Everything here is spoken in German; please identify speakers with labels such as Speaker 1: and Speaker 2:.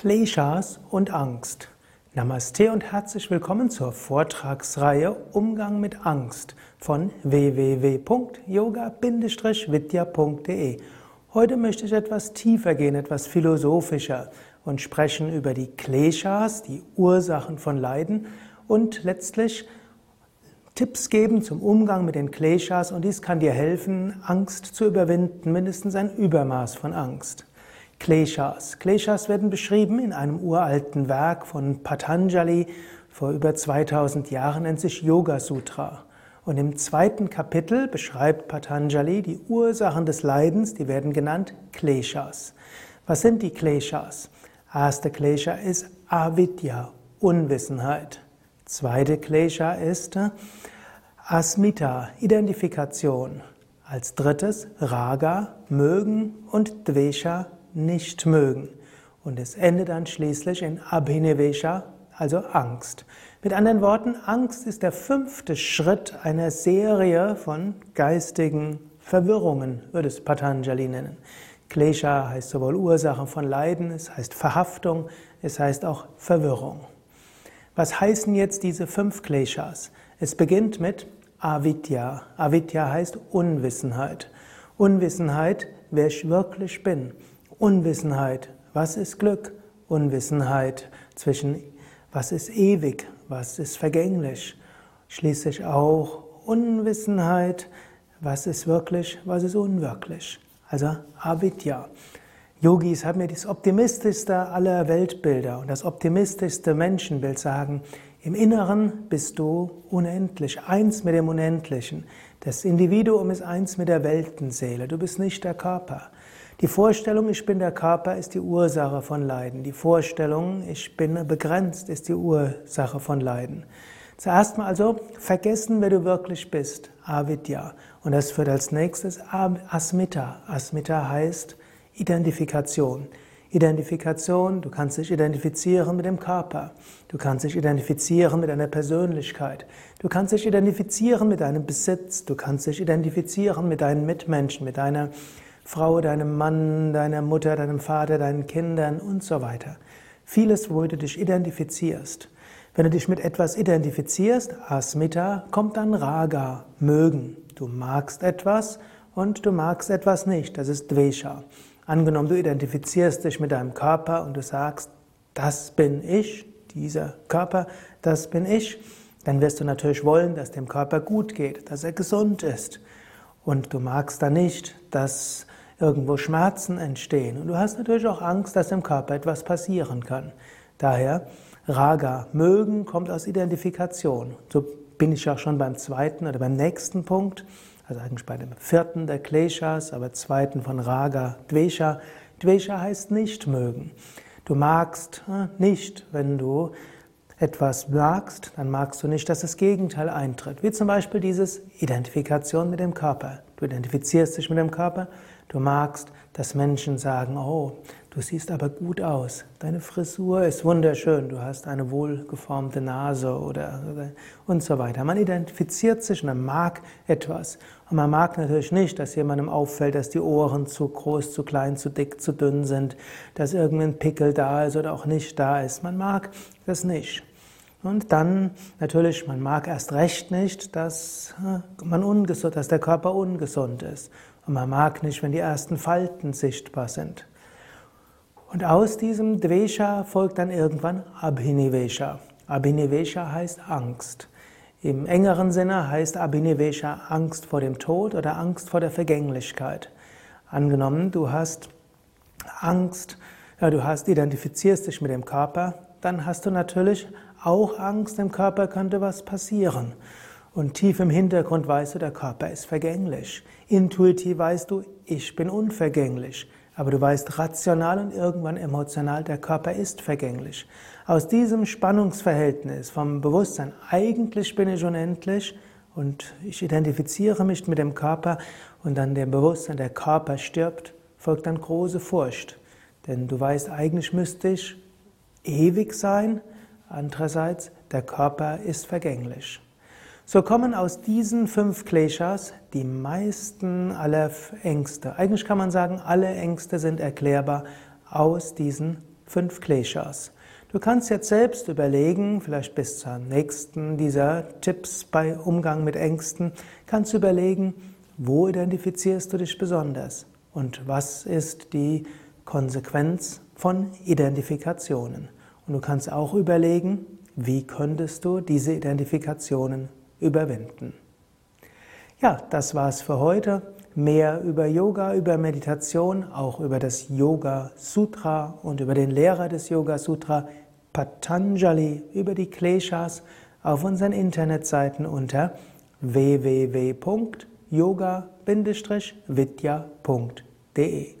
Speaker 1: Kleshas und Angst. Namaste und herzlich willkommen zur Vortragsreihe Umgang mit Angst von www.yoga-vidya.de. Heute möchte ich etwas tiefer gehen, etwas philosophischer und sprechen über die Kleshas, die Ursachen von Leiden und letztlich Tipps geben zum Umgang mit den Kleshas und dies kann dir helfen, Angst zu überwinden, mindestens ein Übermaß von Angst. Kleshas. Kleshas werden beschrieben in einem uralten Werk von Patanjali vor über 2000 Jahren, nennt sich Yoga Sutra. Und im zweiten Kapitel beschreibt Patanjali die Ursachen des Leidens, die werden genannt Kleshas. Was sind die Kleshas? Erste Klesha ist Avidya, Unwissenheit. Zweite Klesha ist Asmita, Identifikation. Als drittes Raga, mögen und Dvesha, nicht mögen. Und es endet dann schließlich in Abhinevesha, also Angst. Mit anderen Worten, Angst ist der fünfte Schritt einer Serie von geistigen Verwirrungen, würde es Patanjali nennen. Klesha heißt sowohl Ursache von Leiden, es heißt Verhaftung, es heißt auch Verwirrung. Was heißen jetzt diese fünf Kleshas? Es beginnt mit Avidya. Avidya heißt Unwissenheit. Unwissenheit, wer ich wirklich bin. Unwissenheit, was ist Glück? Unwissenheit zwischen was ist ewig, was ist vergänglich. Schließlich auch Unwissenheit, was ist wirklich, was ist unwirklich. Also Avidya. Yogis haben mir das optimistischste aller Weltbilder und das optimistischste Menschenbild sagen, im Inneren bist du unendlich, eins mit dem Unendlichen. Das Individuum ist eins mit der Weltenseele, du bist nicht der Körper. Die Vorstellung, ich bin der Körper, ist die Ursache von Leiden. Die Vorstellung, ich bin begrenzt, ist die Ursache von Leiden. Zuerst mal also vergessen, wer du wirklich bist, Avidya. Und das führt als nächstes Asmita. Asmita heißt Identifikation. Identifikation, du kannst dich identifizieren mit dem Körper, du kannst dich identifizieren mit deiner Persönlichkeit, du kannst dich identifizieren mit deinem Besitz, du kannst dich identifizieren mit deinen Mitmenschen, mit deiner Frau, deinem Mann, deiner Mutter, deinem Vater, deinen Kindern und so weiter. Vieles, womit du dich identifizierst. Wenn du dich mit etwas identifizierst, Asmita, kommt dann Raga, mögen. Du magst etwas und du magst etwas nicht. Das ist Dvesha. Angenommen, du identifizierst dich mit deinem Körper und du sagst, das bin ich, dieser Körper, das bin ich, dann wirst du natürlich wollen, dass dem Körper gut geht, dass er gesund ist. Und du magst da nicht, dass irgendwo Schmerzen entstehen. Und du hast natürlich auch Angst, dass im Körper etwas passieren kann. Daher, Raga, mögen kommt aus Identifikation. So bin ich auch schon beim zweiten oder beim nächsten Punkt, also eigentlich bei dem vierten der Kleshas, aber zweiten von Raga, Dvesha. Dvesha heißt nicht mögen. Du magst äh, nicht, wenn du etwas magst, dann magst du nicht, dass das Gegenteil eintritt. Wie zum Beispiel dieses Identifikation mit dem Körper. Du identifizierst dich mit dem Körper, Du magst, dass Menschen sagen, oh, du siehst aber gut aus, deine Frisur ist wunderschön, du hast eine wohlgeformte Nase oder und so weiter. Man identifiziert sich und man mag etwas. Und man mag natürlich nicht, dass jemandem auffällt, dass die Ohren zu groß, zu klein, zu dick, zu dünn sind, dass irgendein Pickel da ist oder auch nicht da ist. Man mag das nicht. Und dann natürlich, man mag erst recht nicht, dass, äh, man ungesund, dass der Körper ungesund ist. Und man mag nicht, wenn die ersten Falten sichtbar sind. Und aus diesem Dvesha folgt dann irgendwann Abhinivesha. Abhinivesha heißt Angst. Im engeren Sinne heißt Abhinivesha Angst vor dem Tod oder Angst vor der Vergänglichkeit. Angenommen, du hast Angst, ja, du hast, identifizierst dich mit dem Körper, dann hast du natürlich auch Angst, dem Körper könnte was passieren. Und tief im Hintergrund weißt du, der Körper ist vergänglich. Intuitiv weißt du, ich bin unvergänglich. Aber du weißt rational und irgendwann emotional, der Körper ist vergänglich. Aus diesem Spannungsverhältnis vom Bewusstsein, eigentlich bin ich unendlich und ich identifiziere mich mit dem Körper und dann dem Bewusstsein, der Körper stirbt, folgt dann große Furcht. Denn du weißt, eigentlich müsste ich ewig sein, andererseits, der Körper ist vergänglich. So kommen aus diesen fünf Kleshas die meisten aller Ängste. Eigentlich kann man sagen, alle Ängste sind erklärbar aus diesen fünf Kleshas. Du kannst jetzt selbst überlegen, vielleicht bis zur nächsten dieser Tipps bei Umgang mit Ängsten, kannst du überlegen, wo identifizierst du dich besonders und was ist die Konsequenz von Identifikationen. Und du kannst auch überlegen, wie könntest du diese Identifikationen überwinden. Ja, das war's für heute. Mehr über Yoga, über Meditation, auch über das Yoga Sutra und über den Lehrer des Yoga Sutra Patanjali, über die Kleshas auf unseren Internetseiten unter www.yoga-vidya.de